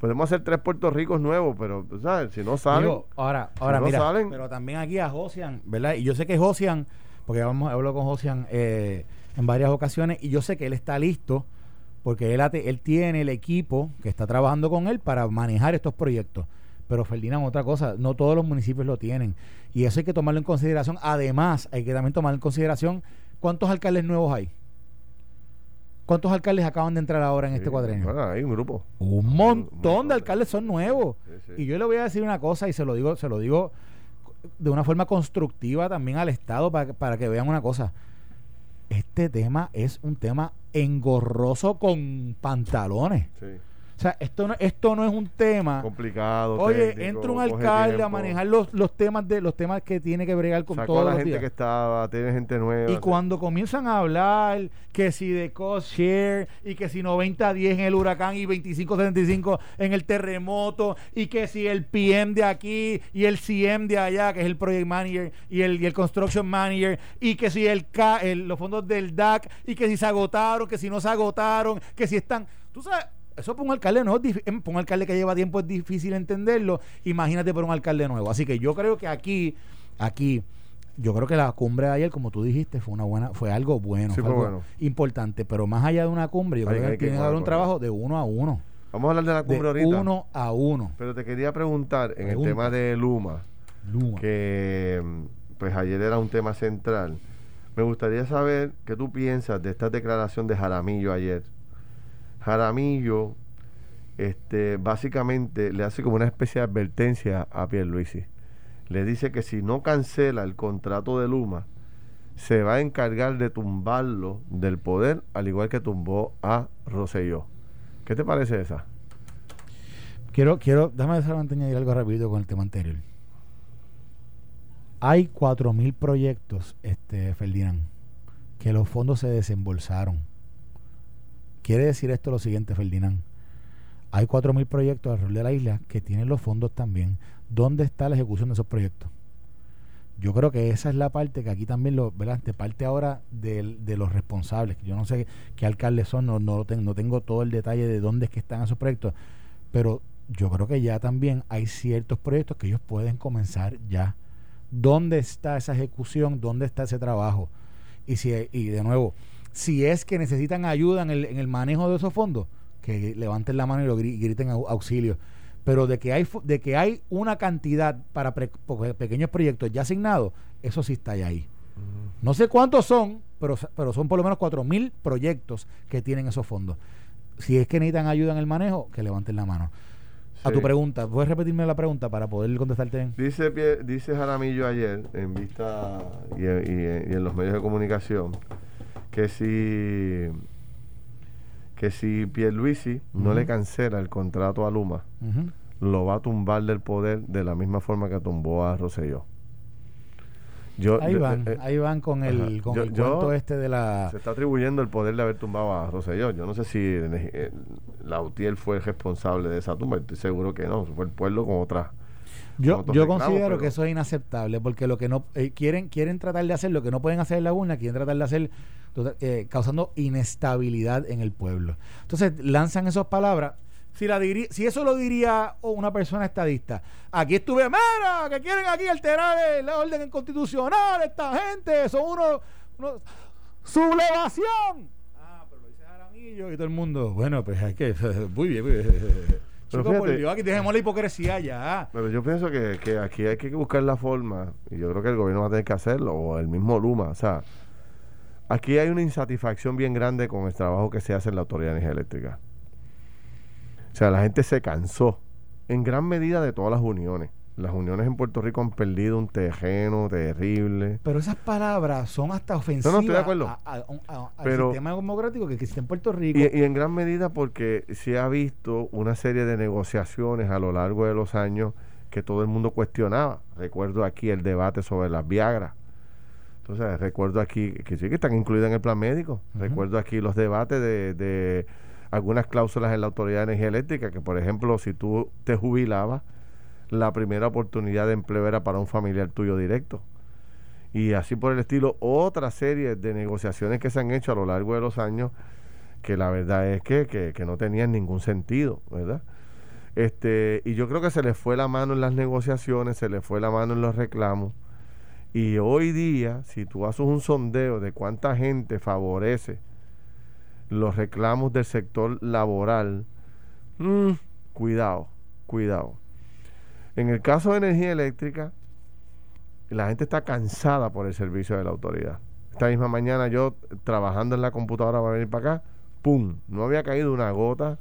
Podemos hacer tres Puerto Ricos nuevos, pero, tú sabes, si no salen, Digo, ahora, ahora no mira, salen- pero también aquí a Josian, ¿verdad? Y yo sé que Josian, porque vamos, hablo con Josian eh, en varias ocasiones, y yo sé que él está listo, porque él, él tiene el equipo que está trabajando con él para manejar estos proyectos. Pero Ferdinand, otra cosa, no todos los municipios lo tienen. Y eso hay que tomarlo en consideración. Además, hay que también tomar en consideración cuántos alcaldes nuevos hay. ¿Cuántos alcaldes acaban de entrar ahora en este cuadrenio? hay un grupo. Un montón montón de- de alcaldes son nuevos. Sí, sí. Y yo le voy a decir una cosa y se lo digo, se lo digo de una forma constructiva también al Estado para, para que vean una cosa. Este tema es un tema engorroso con pantalones. O sea, esto no, esto no es un tema. Complicado. Oye, técnico, entra un alcalde a manejar los, los temas de los temas que tiene que bregar con Sacó todos a la los gente días. que estaba, tiene gente nueva. Y cuando comienzan a hablar que si de cost share y que si 90-10 en el huracán y 25-75 en el terremoto y que si el PM de aquí y el CM de allá, que es el project manager y el, y el construction manager y que si el, K- el- los fondos del DAC y que si se agotaron, que si no se agotaron, que si están, tú sabes, eso para un alcalde no es para un alcalde que lleva tiempo es difícil entenderlo. Imagínate para un alcalde nuevo. Así que yo creo que aquí, aquí, yo creo que la cumbre de ayer, como tú dijiste, fue una buena, fue algo bueno, Sí, fue fue algo bueno. importante. Pero más allá de una cumbre, yo creo que tiene que haber un trabajo de uno a uno. Vamos a hablar de la cumbre De ahorita. uno a uno. Pero te quería preguntar en Pregunta. el tema de Luma, Luma. que pues ayer era un tema central. Me gustaría saber qué tú piensas de esta declaración de Jaramillo ayer. Jaramillo, este, básicamente le hace como una especie de advertencia a Pierluisi. Le dice que si no cancela el contrato de Luma, se va a encargar de tumbarlo del poder, al igual que tumbó a Rosselló. ¿Qué te parece esa? Quiero, quiero, déjame solamente añadir algo rápido con el tema anterior. Hay 4.000 proyectos, este, Ferdinand, que los fondos se desembolsaron. Quiere decir esto lo siguiente, Ferdinand. Hay 4.000 proyectos alrededor de la isla que tienen los fondos también. ¿Dónde está la ejecución de esos proyectos? Yo creo que esa es la parte que aquí también, lo, ¿verdad? De parte ahora del- de, los responsables. Yo no sé qué alcaldes son, no, no, tengo, no tengo todo el detalle de dónde es que están esos proyectos, pero yo creo que ya también hay ciertos proyectos que ellos pueden comenzar ya. ¿Dónde está esa ejecución? ¿Dónde está ese trabajo? Y, si, y de nuevo, si es que necesitan ayuda en el, en el manejo de esos fondos, que levanten la mano y lo gri- griten au- auxilio. Pero de que hay, de que hay una cantidad para pequeños proyectos ya asignados, eso sí está ahí. No sé cuántos son, pero, pero son por lo menos cuatro mil proyectos que tienen esos fondos. Si es que necesitan ayuda en el manejo, que levanten la mano. A tu pregunta, ¿puedes repetirme la pregunta para poder contestarte? Dice, dice Jaramillo ayer, en vista y, en los medios de comunicación, que si que si Pierluisi no le cancela el contrato a Luma, lo va a tumbar del poder de la misma forma que tumbó a Rosselló ahí van, eh, ahí van con el, con el cuento este de la... Se está atribuyendo el poder de haber tumbado a Roselló. Yo no sé si eh, la UTIEL fue el responsable de esa tumba. Estoy seguro que no. Fue el pueblo con otra Yo, yo considero que eso es inaceptable porque lo que no eh, quieren quieren tratar de hacer lo que no pueden hacer en la urna, quieren tratar de hacer causando inestabilidad en el pueblo. Entonces lanzan esas palabras si, la si eso lo diría una persona estadista, aquí estuve, mira, que quieren aquí alterar la orden constitucional, esta gente, son unos, unos sublevación. Ah, pero lo dice Jaramillo y todo el mundo. Bueno, pues hay que, <laughs> muy bien, muy bien. Chico, aquí dejemos la hipocresía ya. Pero yo pienso que, que, aquí hay que buscar la forma, y yo creo que el gobierno va a tener que hacerlo, o el mismo Luma. O sea, aquí hay una insatisfacción bien grande con el trabajo que se hace en la Autoridad de Energía Eléctrica. O sea, la gente se cansó en gran medida de todas las uniones. Las uniones en Puerto Rico han perdido un terreno terrible. Pero esas palabras son hasta ofensivas no, estoy de acuerdo. al sistema democrático que existe en Puerto Rico. Y, y, en gran medida porque se ha visto una serie de negociaciones a lo largo de los años que todo el mundo cuestionaba. Recuerdo aquí el debate sobre las Viagra. Entonces, recuerdo aquí que sí que están incluidas en el plan médico. Recuerdo aquí los debates de algunas cláusulas en la Autoridad de Energía Eléctrica, que por ejemplo, si tú te jubilabas, la primera oportunidad de empleo era para un familiar tuyo directo. Y así por el estilo, otra serie de negociaciones que se han hecho a lo largo de los años, que la verdad es que, que, no tenían ningún sentido, ¿verdad? Este, y yo creo que se le fue la mano en las negociaciones, se le fue la mano en los reclamos. Y hoy día, si tú haces un sondeo de cuánta gente favorece los reclamos del sector laboral, mm, cuidado, cuidado. En el caso de energía eléctrica, la gente está cansada por el servicio de la autoridad. Esta misma mañana yo trabajando en la computadora para venir para acá, ¡pum! No había caído una gota,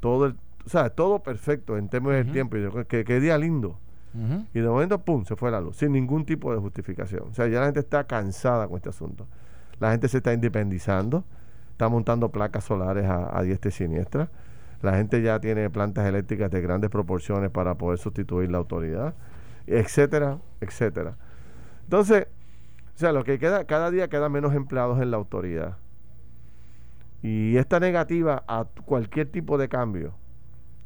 todo el, o sea, todo perfecto en términos del tiempo. Y yo, que, qué día lindo. Y de momento, ¡pum! se fue la luz, sin ningún tipo de justificación. O sea, ya la gente está cansada con este asunto. La gente se está independizando está montando placas solares a, diestra y siniestra. La gente ya tiene plantas eléctricas de grandes proporciones para poder sustituir la autoridad, etcétera, etcétera. Entonces, o sea, lo que queda, cada día quedan menos empleados en la autoridad. Y esta negativa a cualquier tipo de cambio,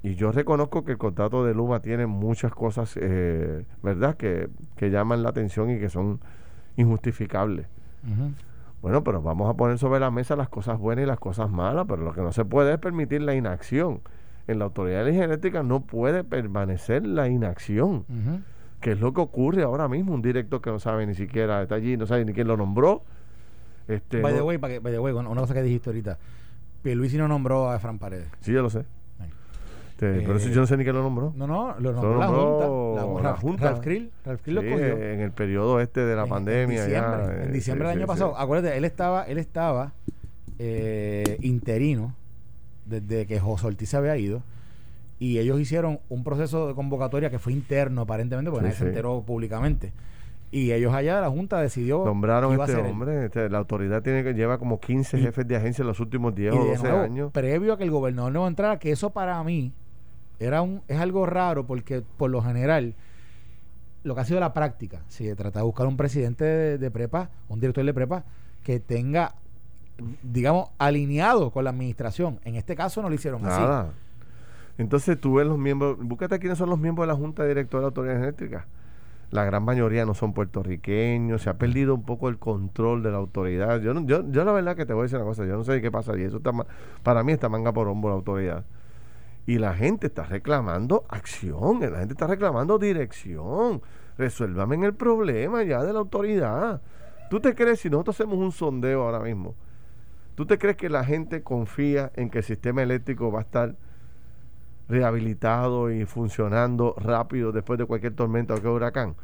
y yo reconozco que el contrato de Luma tiene muchas cosas, eh, ¿verdad?, que, que, llaman la atención y que son injustificables. Bueno, pero vamos a poner sobre la mesa las cosas buenas y las cosas malas, pero lo que no se puede es permitir la inacción. En la autoridad de genética no puede permanecer la inacción, que es lo que ocurre ahora mismo. Un director que no sabe ni siquiera, está allí, no sabe ni quién lo nombró. Este, by the way, by the way, una cosa que dijiste ahorita, Luis no nombró a Fran Paredes. Sí, yo lo sé. Este, pero eso yo no sé ni quién lo nombró. No, no, lo nombró, la, Junta, la, Junta. Ralph Krill, Ralph Krill lo cogió. En el periodo este de la pandemia. En diciembre, en diciembre del año pasado. Acuérdate, él estaba, él estaba eh, interino desde que José Ortiz se había ido. Y ellos hicieron un proceso de convocatoria que fue interno, aparentemente, porque nadie se enteró públicamente. Y ellos allá, la Junta decidió. Nombraron este hombre. Este, la autoridad tiene que lleva como 15 jefes de agencia en los últimos 10 o 12 años. Previo a que el gobernador no entrara, que eso para mí era un, es algo raro porque por lo general lo que ha sido la práctica, si se trata de buscar un presidente de, prepa, un director de prepa que tenga, digamos, alineado con la administración. En este caso no lo hicieron Nada. así. Entonces tú ves los miembros, búscate quiénes son los miembros de la Junta Directora de la Autoridad Eléctrica. La gran mayoría no son puertorriqueños, se ha perdido un poco el control de la autoridad. Yo, yo, yo la verdad que te voy a decir una cosa, yo no sé qué pasa y eso está, para mí está manga por hombro la autoridad. Y la gente está reclamando acción, la gente está reclamando dirección. Resuélvame el problema ya de la autoridad. ¿Tú te crees, si nosotros hacemos un sondeo ahora mismo, ¿tú te crees que la gente confía en que el sistema eléctrico va a estar rehabilitado y funcionando rápido después de cualquier tormenta o cualquier huracán,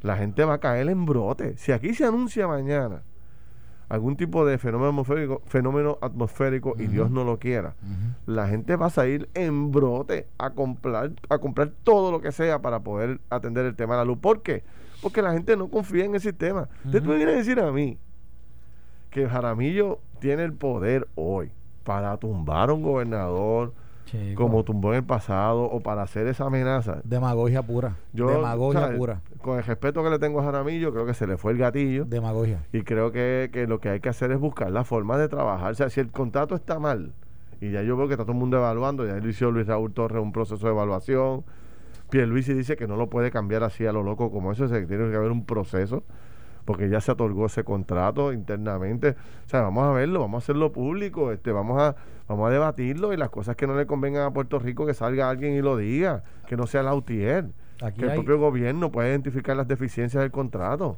la gente va a caer en brote. Si aquí se anuncia mañana algún tipo de fenómeno atmosférico, fenómeno atmosférico y Dios no lo quiera, la gente va a salir en brote a comprar, a comprar todo lo que sea para poder atender el tema de la luz. ¿Por qué? Porque la gente no confía en el sistema. Usted me viene a decir a mí que Jaramillo tiene el poder hoy para tumbar a un gobernador como tumbó en el pasado o para hacer esa amenaza. Demagogia pura. Demagogia pura. Con el respeto que le tengo a Jaramillo, creo que se le fue el gatillo. Demagogia. Y creo que, que lo que hay que hacer es buscar la forma de trabajar. O sea, si el contrato está mal, y ya yo veo que está todo el mundo evaluando, ya hizo Luis Raúl Torres un proceso de evaluación. Pierluisi dice que no lo puede cambiar así a lo loco como eso, que tiene que haber un proceso porque ya se otorgó ese contrato internamente. O sea, vamos a verlo, vamos a hacerlo público, este, vamos a, vamos a debatirlo y las cosas que no le convengan a Puerto Rico, que salga alguien y lo diga, que no sea la UTIER. que el propio gobierno pueda identificar las deficiencias del contrato.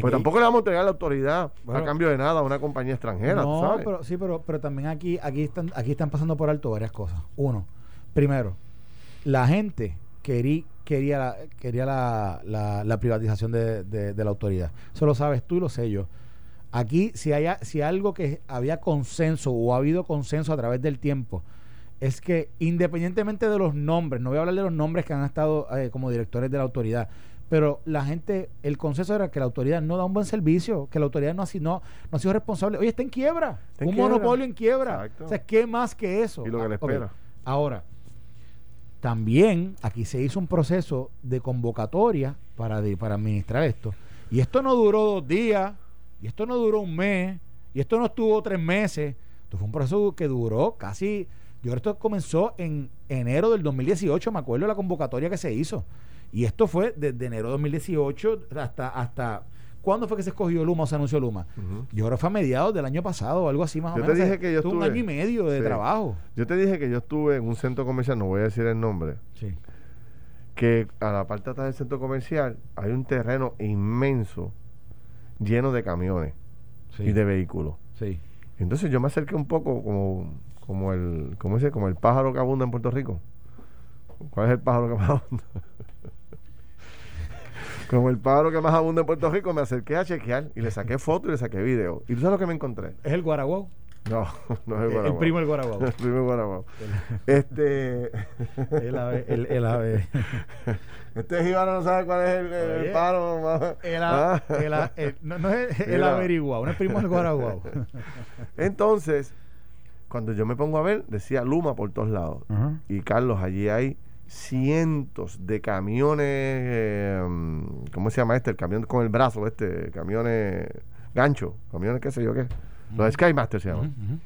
pues tampoco le vamos a entregar la autoridad a cambio de nada a una compañía extranjera. No, pero sí, pero, pero también aquí, aquí están, aquí están pasando por alto varias cosas. Uno, primero, la gente quería, quería, la, quería la, la, privatización de, de, la autoridad. Eso lo sabes tú y lo sé yo. Aquí, si, hay, si algo que había consenso o ha habido consenso a través del tiempo, es que independientemente de los nombres, no voy a hablar de los nombres que han estado eh, como directores de la autoridad, pero la gente, el consenso era que la autoridad no da un buen servicio, que la autoridad no ha, no, no ha sido responsable. Oye, está en quiebra, un monopolio en quiebra. O sea, ¿qué más que eso? Y lo que le espera. Ahora, también aquí se hizo un proceso de convocatoria para, para administrar esto. Y esto no duró dos días, y esto no duró un mes, y esto no estuvo tres meses. Esto fue un proceso que duró casi. Yo creo que esto comenzó en enero del 2018, me acuerdo de la convocatoria que se hizo. Y esto fue desde enero de 2018 hasta, hasta ¿Cuándo fue que se escogió Luma o se anunció Luma? Yo creo que fue a mediados del año pasado o algo así más o menos. Te dije que yo estuve, un año y medio de trabajo. Yo te dije que yo estuve en un centro comercial, no voy a decir el nombre. Sí. Que a la parte de atrás del centro comercial hay un terreno inmenso lleno de camiones y de vehículos. Sí. Entonces yo me acerqué un poco como, como el, ¿cómo dice? Como el pájaro que abunda en Puerto Rico. ¿Cuál es el pájaro que más abunda? Como el pájaro que más abunda en Puerto Rico, me acerqué a chequear y le saqué foto y le saqué video. ¿Y tú sabes lo que me encontré? ¿Es el guaraguao? No, <laughs> no es el guaraguao. <laughs> El primo del guaraguao. El primo del guaraguao. este... <laughs> el ave. El, el ave. Este jíbaro no sabe cuál es el, el, pájaro. El, ah. el, no, no, es el averiguado, no es primo del guaraguao. Entonces, cuando yo me pongo a ver, decía Luma por todos lados. Y Carlos, allí hay cientos de camiones, eh, ¿cómo se llama este? El camión con el brazo, este, camiones gancho, camiones qué sé yo qué. Los Skymaster se llaman.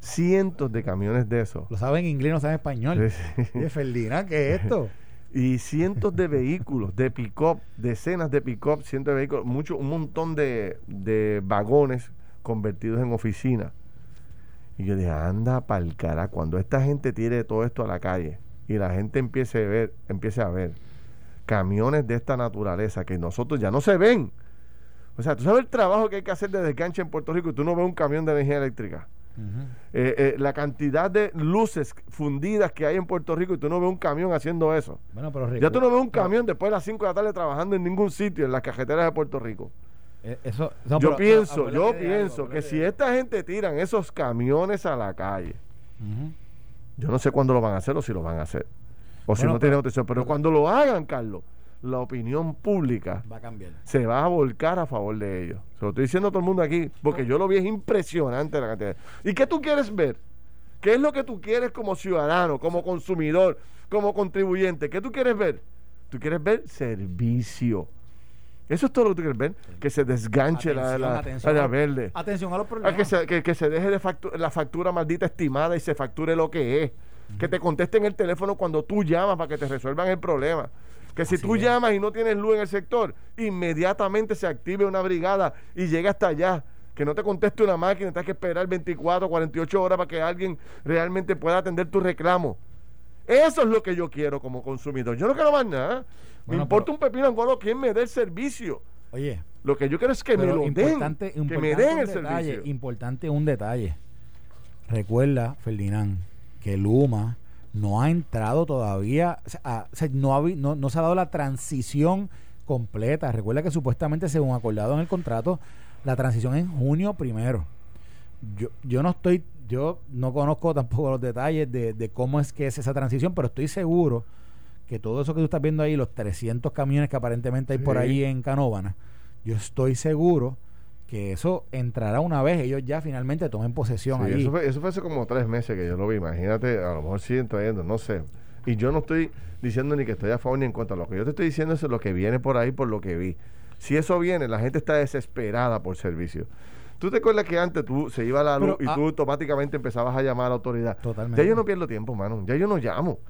Cientos de camiones de esos. Lo saben en inglés, no saben español. Sí, ¿qué es esto? <laughs> y cientos de vehículos, de pick-up, decenas de pick-up, cientos de vehículos, mucho, un montón de, de vagones convertidos en oficinas. Y yo dije, anda pa'l cara, cuando esta gente tire todo esto a la calle, y la gente empiece a ver, empiece a ver camiones de esta naturaleza que nosotros ya no se ven. O sea, tú sabes el trabajo que hay que hacer de desganche en Puerto Rico y tú no ves un camión de energía eléctrica. Eh, eh, la cantidad de luces fundidas que hay en Puerto Rico y tú no ves un camión haciendo eso. Bueno, pero ya tú no ves un camión después de las 5 de la tarde trabajando en ningún sitio en las cajeteras de Puerto Rico. Eh, eso, yo pienso, yo pienso que si esta gente tiran esos camiones a la calle, yo no sé cuándo lo van a hacer o si lo van a hacer. O si no tienen atención. Pero cuando lo hagan, Carlos, la opinión pública va a cambiar. se va a volcar a favor de ellos. Se lo estoy diciendo a todo el mundo aquí, porque yo lo vi, es impresionante la cantidad. ¿Y qué tú quieres ver? ¿Qué es lo que tú quieres como ciudadano, como consumidor, como contribuyente? ¿Qué tú quieres ver? Tú quieres ver servicio. Eso es todo lo que tú quieres ver. Que se desganche la, la, la, verde. Atención a los problemas. que, se, que, se deje de la factura maldita estimada y se facture lo que es. Que te contesten el teléfono cuando tú llamas para que te resuelvan el problema. Que si tú llamas y no tienes luz en el sector, inmediatamente se active una brigada y llegue hasta allá. Que no te conteste una máquina, tienes que esperar 24, 48 horas para que alguien realmente pueda atender tu reclamo. Eso es lo que yo quiero como consumidor. Yo no quiero más nada. Me importa un pepino angolo quien me dé el servicio. Oye. Lo que yo quiero es que me lo den. Que me den el servicio. Importante un detalle. Recuerda, Ferdinand, que Luma no ha entrado todavía, o sea, no, ha, no, no se ha dado la transición completa. Recuerda que supuestamente, según acordado en el contrato, la transición es en junio primero. Yo, yo no estoy, yo no conozco tampoco los detalles de, de cómo es que es esa transición, pero estoy seguro que todo eso que tú estás viendo ahí, los 300 camiones que aparentemente hay por ahí en Canóvana, yo estoy seguro que eso entrará una vez ellos ya finalmente tomen posesión ahí. Eso fue, eso fue hace como tres meses que yo lo vi. Imagínate, a lo mejor siguen trayendo, no sé. Y yo no estoy diciendo ni que estoy a favor ni en contra. Lo que yo te estoy diciendo es lo que viene por ahí, por lo que vi. Si eso viene, la gente está desesperada por servicio. ¿Tú te acuerdas que antes tú se iba la luz y tú ah, automáticamente empezabas a llamar a la autoridad? Totalmente. Ya yo no pierdo tiempo, mano. Ya yo no llamo.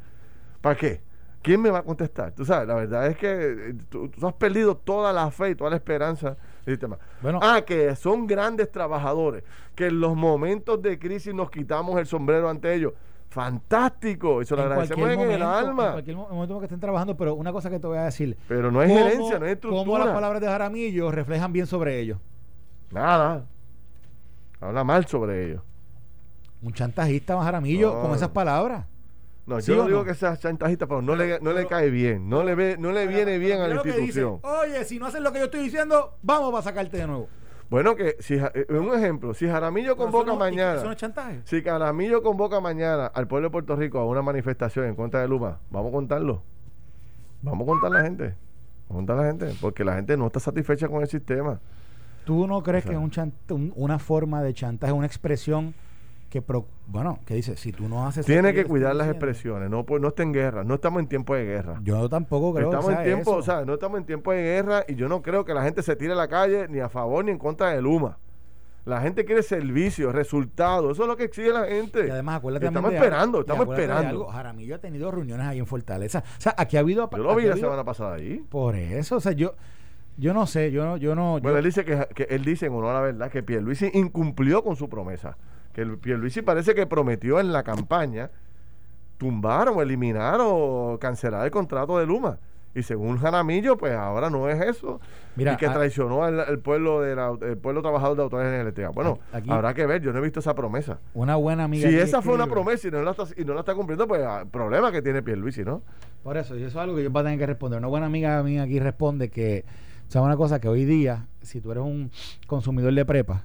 ¿Para qué? ¿Quién me va a contestar? Tú sabes, la verdad es que eh, tú, has perdido toda la fe y toda la esperanza del sistema. ah, que son grandes trabajadores, que en los momentos de crisis nos quitamos el sombrero ante ellos. Fantástico, eso lo agradecemos en el alma. En cualquier momento que estén trabajando, pero una cosa que te voy a decir. Pero no es gerencia, no es estructura. ¿Cómo las palabras de Jaramillo reflejan bien sobre ellos? Nada. Habla mal sobre ellos. Un chantajista, Jaramillo, con esas palabras. No, yo no digo que sea chantajista, pero no, le, no le cae bien, no le ve, no le viene bien a la institución. Oye, si no haces lo que yo estoy diciendo, vamos a sacarte de nuevo. Bueno, que si eh, un ejemplo, si Jaramillo convoca mañana, si Jaramillo convoca mañana al pueblo de Puerto Rico a una manifestación en contra de Luma, vamos a contarlo. Vamos a contar a la gente. Vamos a contar a la gente, porque la gente no está satisfecha con el sistema. ¿Tú no crees que es un una forma de chantaje, una expresión que bueno, que dice, si tú no haces Tiene que cuidar las expresiones, no pues no está en guerra, no estamos en tiempo de guerra. Yo tampoco creo estamos en tiempo, o sea, no estamos en tiempo de guerra y yo no creo que la gente se tire a la calle ni a favor ni en contra de Luma. La gente quiere servicio, resultados, eso es lo que exige la gente. Y además, acuérdate Estamos esperando, estamos esperando. Jaramillo ha tenido reuniones ahí en Fortaleza. O sea, aquí ha habido Yo lo vi la semana pasada ahí. Por eso, o sea, yo yo no sé, yo no yo no Bueno, él dice que, que él dice en honor a la verdad que Pierluisi incumplió con su promesa que el Pierluisi parece que prometió en la campaña tumbar o eliminar o cancelar el contrato de Luma. Y según Janamillo, pues ahora no es eso. y que traicionó al, pueblo de pueblo trabajador de autoridades eléctricas. Bueno, habrá que ver, yo no he visto esa promesa. Una buena amiga. Si esa fue una promesa y no, la está, y no la está cumpliendo, pues ah, problema que tiene Pierluisi, ¿no? Por eso, y eso es algo que yo voy a tener que responder. Una buena amiga mía aquí responde que, o sea, una cosa que hoy día, si tú eres un consumidor de prepa,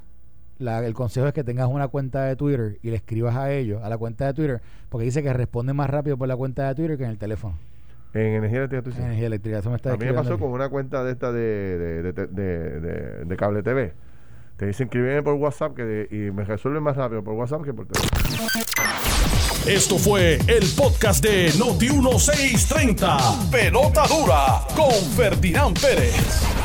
el consejo es que tengas una cuenta de Twitter y le escribas a ellos, a la cuenta de Twitter, porque dice que responde más rápido por la cuenta de Twitter que en el teléfono. En energía eléctrica, tú En energía eléctrica, eso me está A mí me pasó con una cuenta de esta de, de, cable TV. Te dicen escríbeme por WhatsApp que y me resuelven más rápido por WhatsApp que por teléfono. Esto fue el podcast de Noti1630. Pelota dura con Ferdinand Pérez.